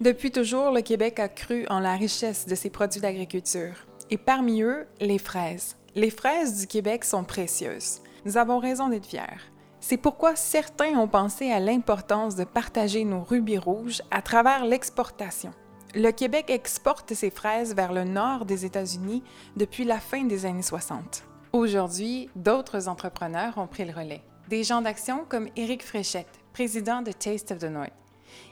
Depuis toujours, le Québec a cru en la richesse de ses produits d'agriculture, et parmi eux, les fraises. Les fraises du Québec sont précieuses. Nous avons raison d'être fiers. C'est pourquoi certains ont pensé à l'importance de partager nos rubis rouges à travers l'exportation. Le Québec exporte ses fraises vers le nord des États-Unis depuis la fin des années 60. Aujourd'hui, d'autres entrepreneurs ont pris le relais. Des gens d'action comme Éric Fréchette, président de Taste of the North,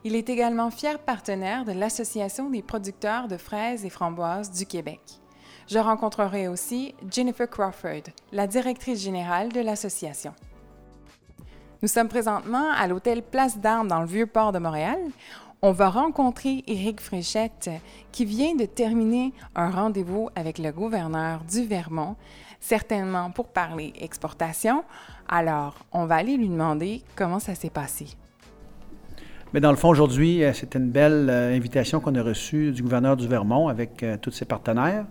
il est également fier partenaire de l'Association des producteurs de fraises et framboises du Québec. Je rencontrerai aussi Jennifer Crawford, la directrice générale de l'association. Nous sommes présentement à l'hôtel Place d'Armes dans le Vieux-Port de Montréal. On va rencontrer Éric Fréchette qui vient de terminer un rendez-vous avec le gouverneur du Vermont, certainement pour parler exportation. Alors, on va aller lui demander comment ça s'est passé. Mais dans le fond, aujourd'hui, euh, c'était une belle euh, invitation qu'on a reçue du gouverneur du Vermont avec euh, tous ses partenaires.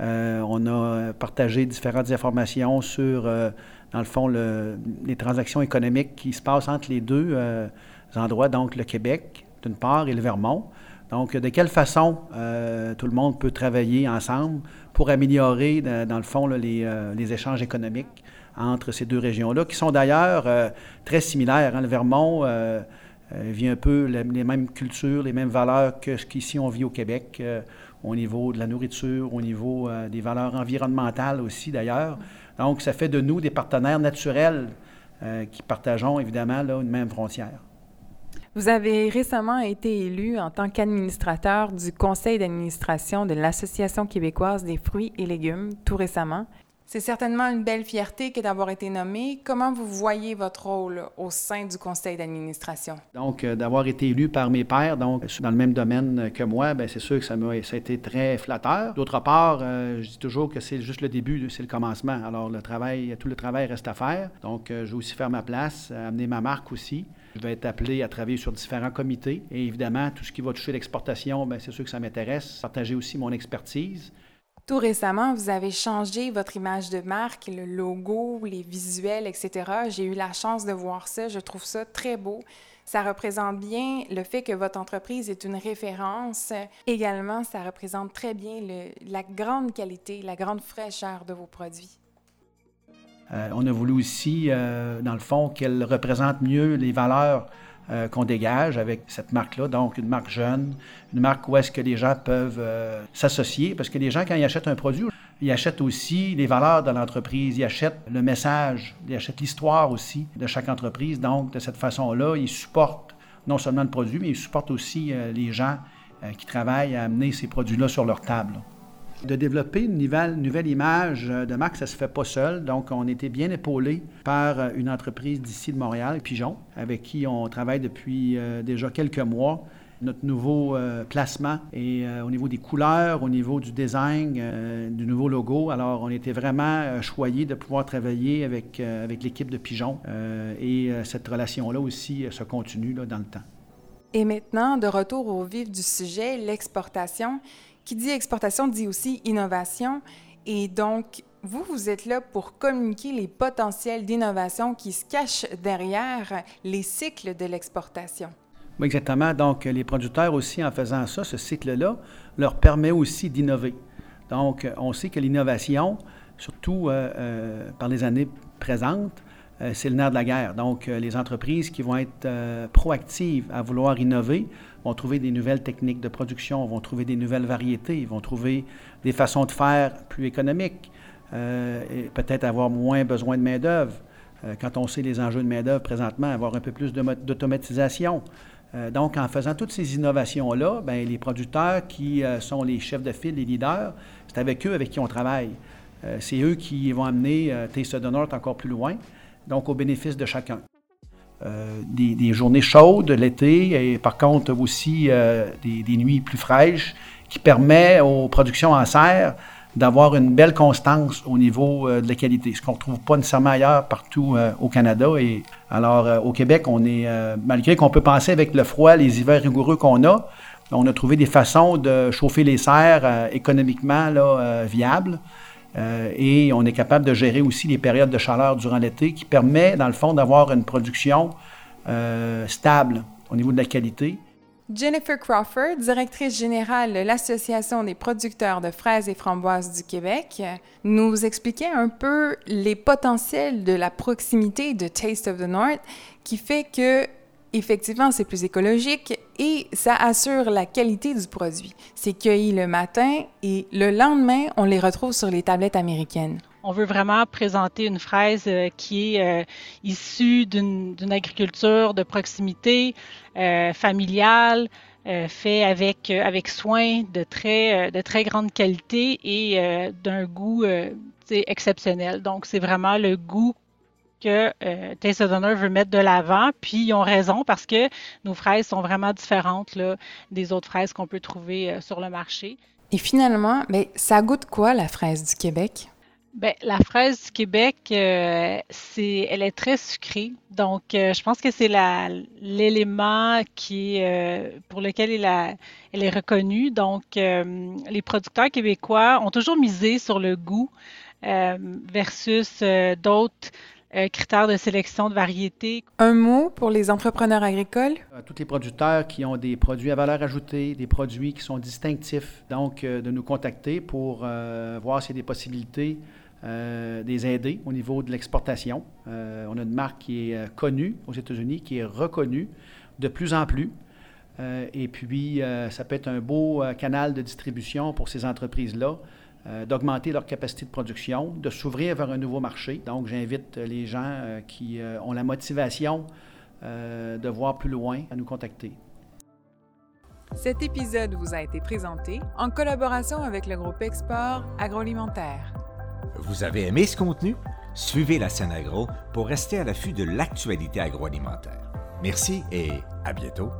on a partagé différentes informations sur, dans le fond, les transactions économiques qui se passent entre les deux endroits, donc le Québec, d'une part, et le Vermont. Donc, de quelle façon tout le monde peut travailler ensemble pour améliorer, dans le fond, les, échanges économiques entre ces deux régions-là, qui sont d'ailleurs très similaires. Hein. Le Vermont euh, vit un peu les, mêmes cultures, les mêmes valeurs que ce qu'ici on vit au Québec, euh, au niveau de la nourriture, au niveau euh, des valeurs environnementales aussi d'ailleurs. Donc, ça fait de nous des partenaires naturels qui partageons évidemment là, une même frontière. Vous avez récemment été élu en tant qu'administrateur du conseil d'administration de l'Association québécoise des fruits et légumes tout récemment. C'est certainement une belle fierté que d'avoir été nommé. Comment vous voyez votre rôle au sein du conseil d'administration? Donc, euh, d'avoir été élu par mes pairs, donc dans le même domaine que moi, bien, c'est sûr que ça, m'a, a été très flatteur. D'autre part, euh, je dis toujours que c'est juste le début, c'est le commencement. Alors, le travail, tout le travail reste à faire. Donc, euh, je vais aussi faire ma place, amener ma marque aussi. Je vais être appelé à travailler sur différents comités. Et évidemment, tout ce qui va toucher l'exportation, bien, c'est sûr que ça m'intéresse. Partager aussi mon expertise. Tout récemment, vous avez changé votre image de marque, le logo, les visuels, etc. J'ai eu la chance de voir ça. Je trouve ça très beau. Ça représente bien le fait que votre entreprise est une référence. Également, ça représente très bien la grande qualité, la grande fraîcheur de vos produits. Euh, on a voulu aussi, euh, dans le fond, qu'elle représente mieux les valeurs euh, qu'on dégage avec cette marque-là. Donc, une marque jeune, une marque où est-ce que les gens peuvent euh, s'associer. Parce que les gens, quand ils achètent un produit, ils achètent aussi les valeurs de l'entreprise, ils achètent le message, ils achètent l'histoire aussi de chaque entreprise. Donc, de cette façon-là, ils supportent non seulement le produit, mais ils supportent aussi euh, les gens qui travaillent à amener ces produits-là sur leur table. De développer une nouvelle, image de marque, ça ne se fait pas seul. Donc, on était bien épaulé par une entreprise d'ici de Montréal, Pigeon, avec qui on travaille depuis euh, déjà quelques mois. Notre nouveau euh, placement et euh, au niveau des couleurs, au niveau du design, du nouveau logo. Alors, on était vraiment choyés de pouvoir travailler avec, avec l'équipe de Pigeon et cette relation-là aussi se continue dans le temps. Et maintenant, de retour au vif du sujet, l'exportation. Qui dit exportation dit aussi innovation. Et donc, vous, vous êtes là pour communiquer les potentiels d'innovation qui se cachent derrière les cycles de l'exportation. Exactement. Donc, les producteurs aussi, en faisant ça, ce cycle-là, leur permet aussi d'innover. Donc, on sait que l'innovation, surtout euh, euh, par les années présentes, euh, c'est le nerf de la guerre. Donc, les entreprises qui vont être proactives à vouloir innover vont trouver des nouvelles techniques de production, vont trouver des nouvelles variétés, vont trouver des façons de faire plus économiques, euh, peut-être avoir moins besoin de main-d'œuvre. Euh, quand on sait les enjeux de main-d'œuvre présentement, avoir un peu plus d'automatisation. Euh, donc, en faisant toutes ces innovations-là, bien, les producteurs qui sont les chefs de file, les leaders, c'est avec eux avec qui on travaille. c'est eux qui vont amener Taste de North encore plus loin, donc au bénéfice de chacun. Euh, des, journées chaudes l'été et par contre aussi euh, des, nuits plus fraîches qui permet aux productions en serre d'avoir une belle constance au niveau de la qualité, ce qu'on ne retrouve pas nécessairement ailleurs partout au Canada. Et alors, au Québec, on est, malgré qu'on peut penser avec le froid, les hivers rigoureux qu'on a, on a trouvé des façons de chauffer les serres économiquement viables. Euh, et on est capable de gérer aussi les périodes de chaleur durant l'été qui permet, dans le fond, d'avoir une production euh, stable au niveau de la qualité. Jennifer Crawford, directrice générale de l'Association des producteurs de fraises et framboises du Québec, nous expliquait un peu les potentiels de la proximité de Taste of the North qui fait que effectivement, c'est plus écologique et ça assure la qualité du produit. C'est cueilli le matin et le lendemain, on les retrouve sur les tablettes américaines. On veut vraiment présenter une fraise euh, qui est euh, issue d'une agriculture de proximité, euh, familiale, fait avec, avec soin, de très, de très grande qualité et d'un goût exceptionnel. Donc, c'est vraiment le goût que euh, Taste of veut mettre de l'avant. Puis ils ont raison parce que nos fraises sont vraiment différentes là, des autres fraises qu'on peut trouver euh, sur le marché. Et finalement, mais ça goûte quoi la fraise du Québec? Bien, la fraise du Québec, euh, c'est, elle est très sucrée. Donc, je pense que c'est l'élément qui pour lequel elle, elle, est reconnue. Donc, les producteurs québécois ont toujours misé sur le goût versus d'autres euh, critères de sélection de variétés. Un mot pour les entrepreneurs agricoles? Euh, tous les producteurs qui ont des produits à valeur ajoutée, des produits qui sont distinctifs, donc euh, de nous contacter pour voir s'il y a des possibilités euh, des aider au niveau de l'exportation. on a une marque qui est connue aux États-Unis, qui est reconnue de plus en plus. et puis, ça peut être un beau canal de distribution pour ces entreprises-là d'augmenter leur capacité de production, de s'ouvrir vers un nouveau marché. Donc, j'invite les gens euh, qui euh, ont la motivation de voir plus loin à nous contacter. Cet épisode vous a été présenté en collaboration avec le groupe Export Agroalimentaire. Vous avez aimé ce contenu? Suivez la scène agro pour rester à l'affût de l'actualité agroalimentaire. Merci et à bientôt.